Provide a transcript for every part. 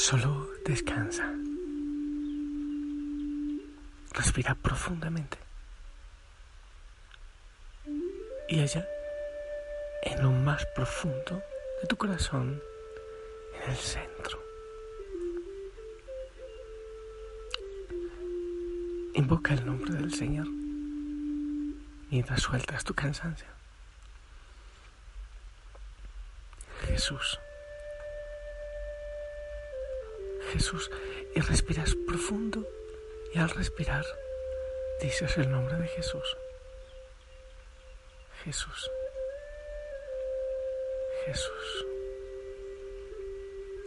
Solo descansa. Respira profundamente. Y allá, en lo más profundo de tu corazón, en el centro, invoca el nombre del Señor mientras sueltas tu cansancio. Jesús. Jesús y respiras profundo y al respirar dices el nombre de Jesús. Jesús. Jesús.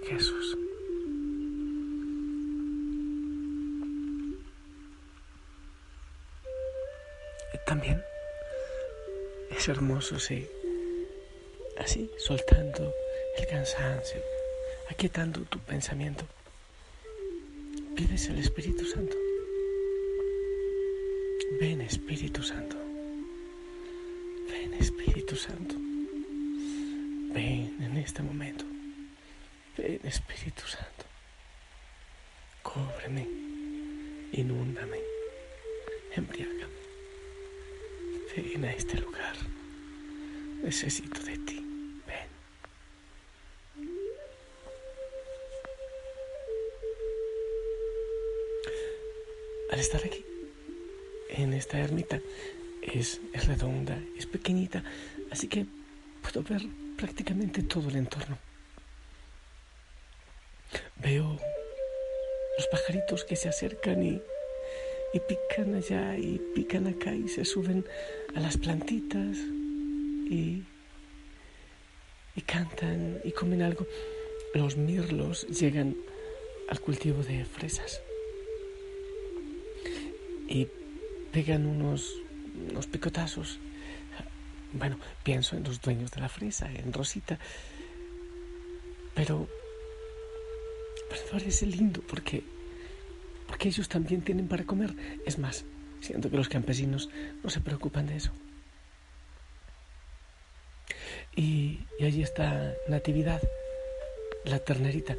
Jesús. También es hermoso, sí, así, soltando el cansancio, aquietando tu pensamiento pides al Espíritu Santo. Ven Espíritu Santo. Ven Espíritu Santo. Ven en este momento. Ven Espíritu Santo. Cóbreme. Inúndame. Embriágame. Ven a este lugar. Necesito de ti. Al estar aquí, en esta ermita, es, redonda, es pequeñita, así que puedo ver prácticamente todo el entorno. Veo los pajaritos que se acercan y, y pican allá y pican acá y se suben a las plantitas y, y cantan y comen algo. Los mirlos llegan al cultivo de fresas y pegan unos, unos picotazos. Bueno, pienso en los dueños de la fresa, en Rosita, pero, pero parece lindo porque, porque ellos también tienen para comer. Es más, siento que los campesinos no se preocupan de eso. Y, y allí está Natividad, la ternerita.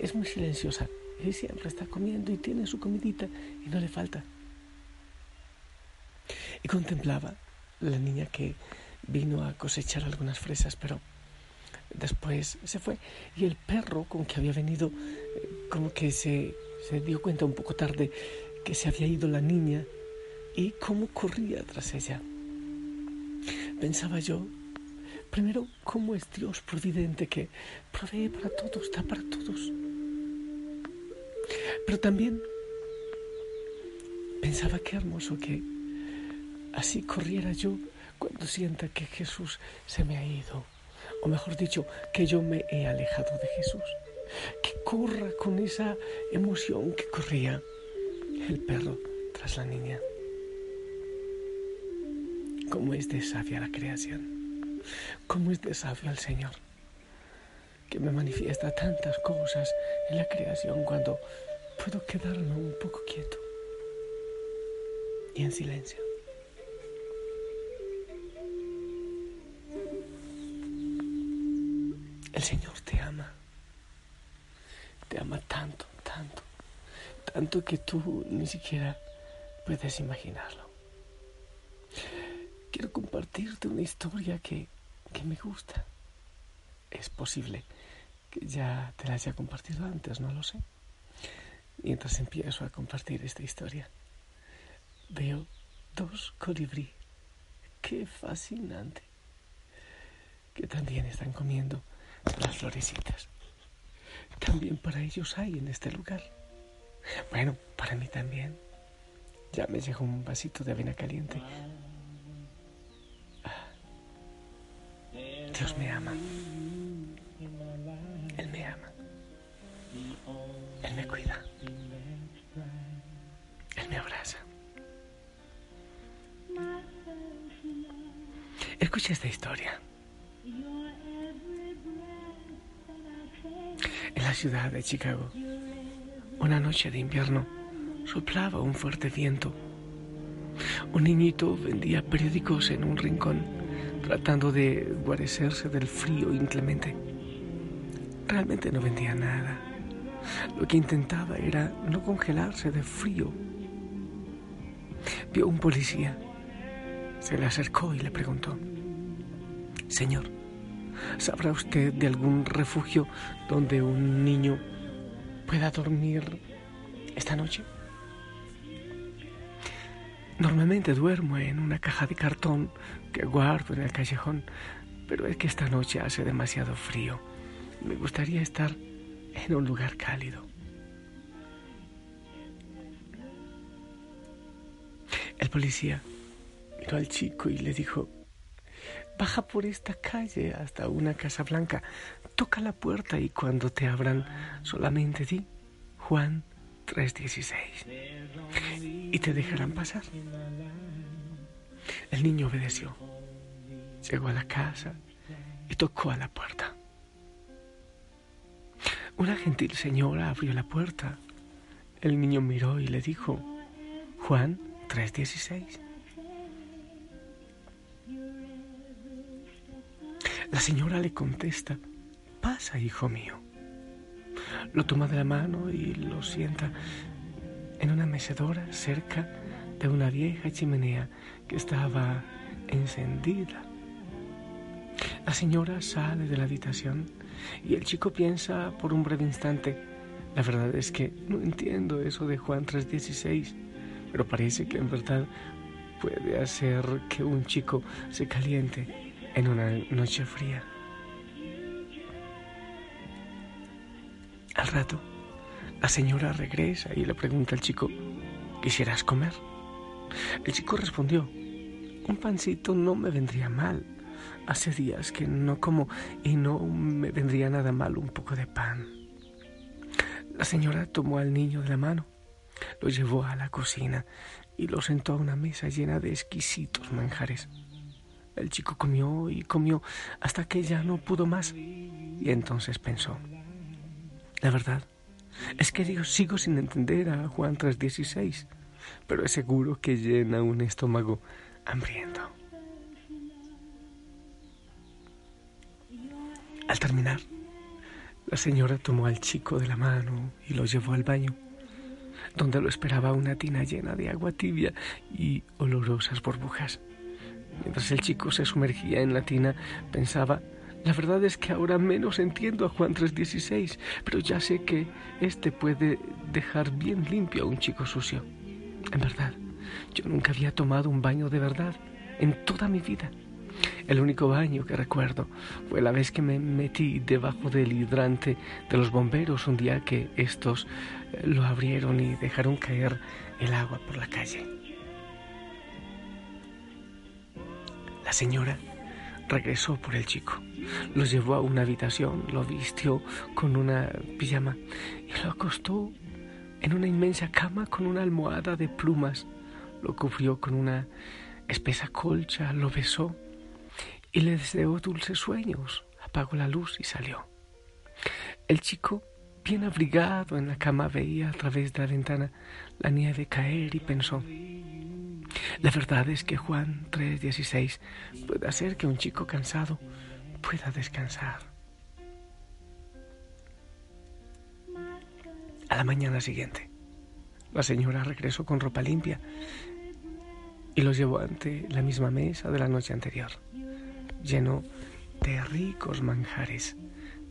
Es muy silenciosa y siempre está comiendo y tiene su comidita y no le falta y contemplaba la niña que vino a cosechar algunas fresas, pero después se fue y el perro con que había venido eh, como que se, se dio cuenta un poco tarde que se había ido la niña y cómo corría tras ella. Pensaba yo, primero, cómo es Dios providente que provee para todos, da para todos. Pero también pensaba qué hermoso que así corriera yo cuando sienta que Jesús se me ha ido, o mejor dicho, que yo me he alejado de Jesús, que corra con esa emoción que corría el perro tras la niña. ¿Cómo es de sabia la creación? ¿Cómo es de sabio el Señor? Que me manifiesta tantas cosas en la creación cuando puedo quedarme un poco quieto y en silencio. El Señor te ama. Te ama tanto, tanto, tanto que tú ni siquiera puedes imaginarlo. Quiero compartirte una historia que, que me gusta. Es posible que ya te la haya compartido antes, no lo sé. Mientras empiezo a compartir esta historia, veo dos colibrí. Qué fascinante. Que también están comiendo las florecitas. También para ellos hay en este lugar. Bueno, para mí también. Ya me llegó un vasito de avena caliente. Ah. Dios me ama. Él me ama. Él me cuida. Él me abraza. Escucha esta historia. En la ciudad de Chicago, una noche de invierno, soplaba un fuerte viento. Un niñito vendía periódicos en un rincón, tratando de guarecerse del frío inclemente. Realmente no vendía nada. Lo que intentaba era no congelarse de frío. Vio un policía. Se le acercó y le preguntó, Señor, ¿sabrá usted de algún refugio donde un niño pueda dormir esta noche? Normalmente duermo en una caja de cartón que guardo en el callejón, pero es que esta noche hace demasiado frío. Me gustaría estar en un lugar cálido. El policía miró al chico y le dijo, baja por esta calle hasta una casa blanca, toca la puerta y cuando te abran solamente di Juan 3:16 y te dejarán pasar. El niño obedeció, llegó a la casa y tocó a la puerta. Una gentil señora abrió la puerta. El niño miró y le dijo, Juan 3:16. La señora le contesta, pasa, hijo mío. Lo toma de la mano y lo sienta en una mecedora cerca de una vieja chimenea que estaba encendida. La señora sale de la habitación y el chico piensa por un breve instante, la verdad es que no entiendo eso de Juan 3:16, pero parece que en verdad puede hacer que un chico se caliente en una noche fría. Al rato, la señora regresa y le pregunta al chico, ¿quisieras comer? El chico respondió, un pancito no me vendría mal. Hace días que no como y no me vendría nada mal un poco de pan. La señora tomó al niño de la mano, lo llevó a la cocina y lo sentó a una mesa llena de exquisitos manjares. El chico comió y comió hasta que ya no pudo más y entonces pensó, la verdad es que yo sigo sin entender a Juan 3:16, pero es seguro que llena un estómago hambriento. Al terminar, la señora tomó al chico de la mano y lo llevó al baño, donde lo esperaba una tina llena de agua tibia y olorosas burbujas. Mientras el chico se sumergía en la tina, pensaba, la verdad es que ahora menos entiendo a Juan 3:16, pero ya sé que este puede dejar bien limpio a un chico sucio. En verdad, yo nunca había tomado un baño de verdad en toda mi vida. El único baño que recuerdo fue la vez que me metí debajo del hidrante de los bomberos un día que estos eh, lo abrieron y dejaron caer el agua por la calle. La señora regresó por el chico, lo llevó a una habitación, lo vistió con una pijama y lo acostó en una inmensa cama con una almohada de plumas, lo cubrió con una espesa colcha, lo besó y le deseó dulces sueños. Apagó la luz y salió. El chico, bien abrigado en la cama, veía a través de la ventana la nieve caer y pensó, la verdad es que Juan 3:16 puede hacer que un chico cansado pueda descansar. A la mañana siguiente, la señora regresó con ropa limpia y los llevó ante la misma mesa de la noche anterior lleno de ricos manjares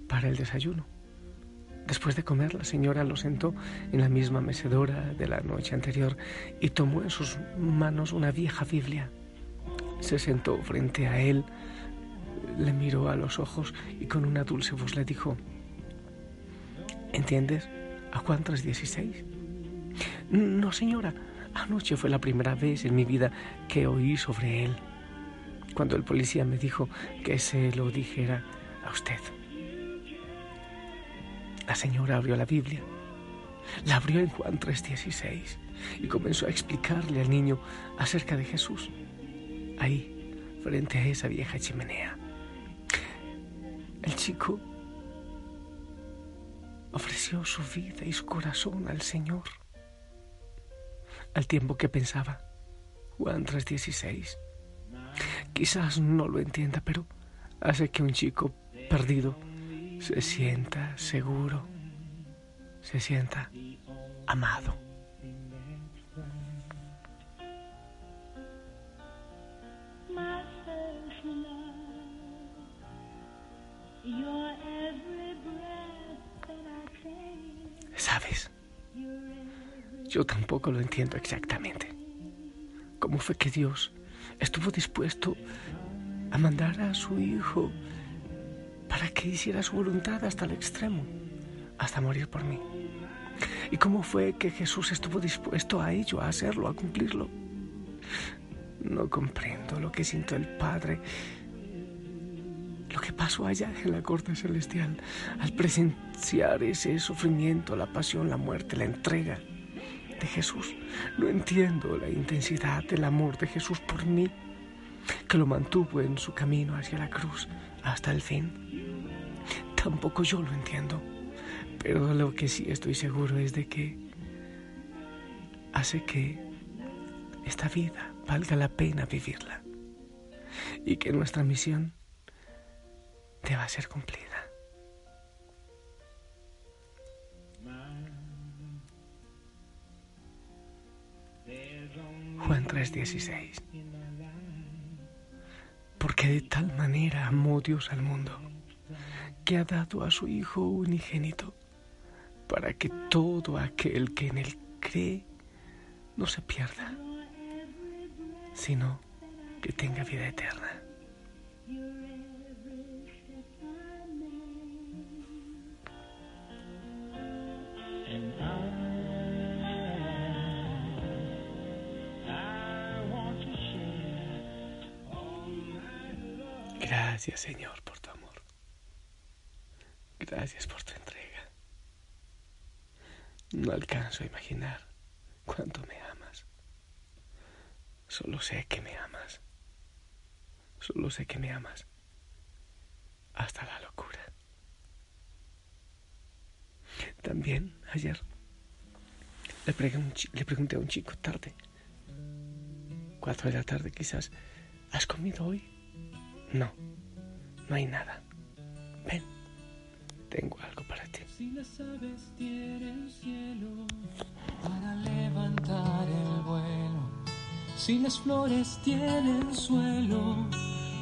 para el desayuno. Después de comer, la señora lo sentó en la misma mecedora de la noche anterior y tomó en sus manos una vieja Biblia. Se sentó frente a él, le miró a los ojos y con una dulce voz le dijo, ¿entiendes a Juan 3:16? No, señora, anoche fue la primera vez en mi vida que oí sobre él cuando el policía me dijo que se lo dijera a usted. La señora abrió la Biblia, la abrió en Juan 3:16 y comenzó a explicarle al niño acerca de Jesús, ahí, frente a esa vieja chimenea. El chico ofreció su vida y su corazón al Señor, al tiempo que pensaba, Juan 3:16 Quizás no lo entienda, pero hace que un chico perdido se sienta seguro. se sienta amado. ¿Sabes? Yo tampoco lo entiendo exactamente. ¿Cómo fue que Dios estuvo dispuesto a mandar a su Hijo para que hiciera su voluntad hasta el extremo, hasta morir por mí? ¿Y cómo fue que Jesús estuvo dispuesto a ello, a hacerlo, a cumplirlo? No comprendo lo que sintió el Padre, lo que pasó allá en la corte celestial al presenciar ese sufrimiento, la pasión, la muerte, la entrega de Jesús. No entiendo la intensidad del amor de Jesús por mí, que lo mantuvo en su camino hacia la cruz hasta el fin. Tampoco yo lo entiendo. Pero lo que sí estoy seguro es de que hace que esta vida valga la pena vivirla y que nuestra misión deba ser cumplida. Juan 3:16 Porque de tal manera amó Dios al mundo que ha dado a su Hijo unigénito para que todo aquel que en él cree no se pierda, sino que tenga vida eterna. Gracias Señor. Gracias por tu entrega. No alcanzo a imaginar cuánto me amas. Solo sé que me amas. Solo sé que me amas. Hasta la locura. También ayer le, pregunté a un chico tarde, cuatro de la tarde quizás, ¿has comido hoy? No, no hay nada. Tengo algo para ti. Si las aves tienen cielo para levantar el vuelo, si las flores tienen suelo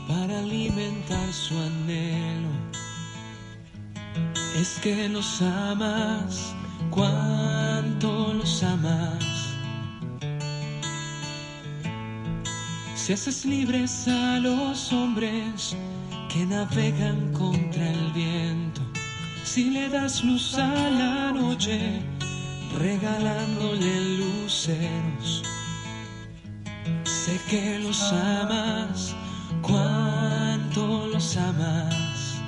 para alimentar su anhelo, es que los amas, cuánto los amas. Si haces libres a los hombres que navegan contra el viento, si le das luz a la noche, regalándole luceros. Sé que los amas, cuánto los amas.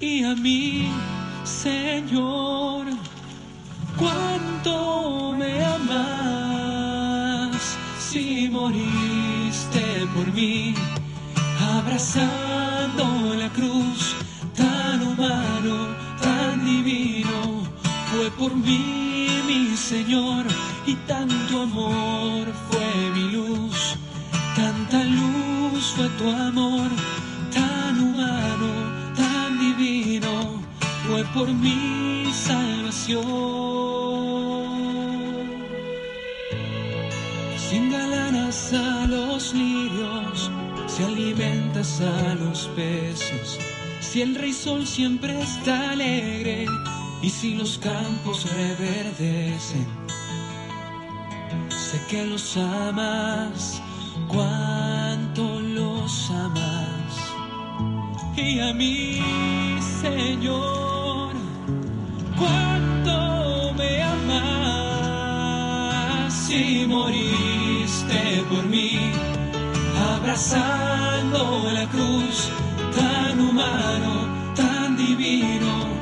Y a mí, Señor, cuánto me amas. Si moriste por mí, abrazando por mí mi Señor y tanto amor fue mi luz, tanta luz fue tu amor, tan humano, tan divino, fue por mi salvación. Sin galanas a los lirios, si alimentas a los peces si el rey sol siempre está alegre y si los campos reverdecen, sé que los amas, cuánto los amas. Y a mí, Señor, cuánto me amas si moriste por mí, abrazando la cruz tan humano, tan divino,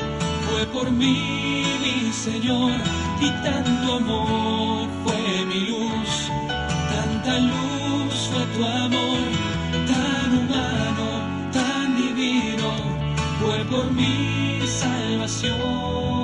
por mí mi Señor y tanto amor fue mi luz, tanta luz fue tu amor, tan humano, tan divino, fue por mi salvación.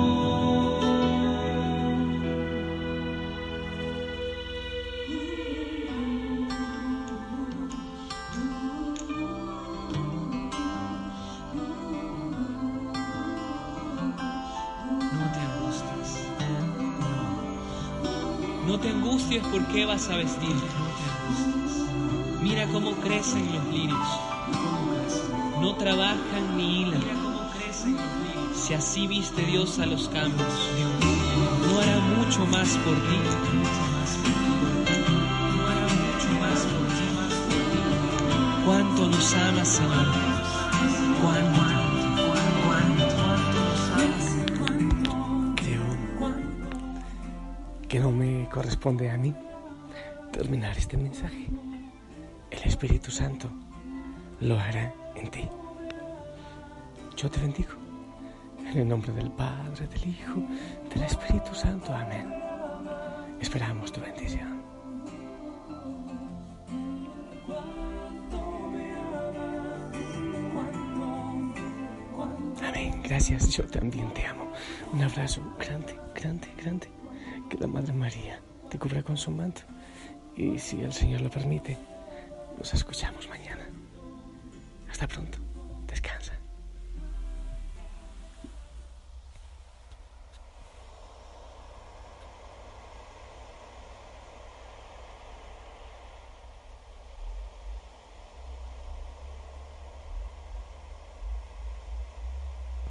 Te angusties por qué vas a vestir. Mira cómo crecen los lirios. No trabajan ni hilan. Si así viste Dios a los campos, no hará mucho más por ti. Cuánto nos ama, Señor. Cuánto, Creo que no me corresponde a mí terminar este mensaje. El Espíritu Santo lo hará en ti. Yo te bendigo. En el nombre del Padre, del Hijo, del Espíritu Santo. Amén. Esperamos tu bendición. Amén. Gracias. Yo también te amo. Un abrazo grande, grande, grande. Que la Madre María te cubra con su manto. Y si el Señor lo permite, nos escuchamos mañana. Hasta pronto.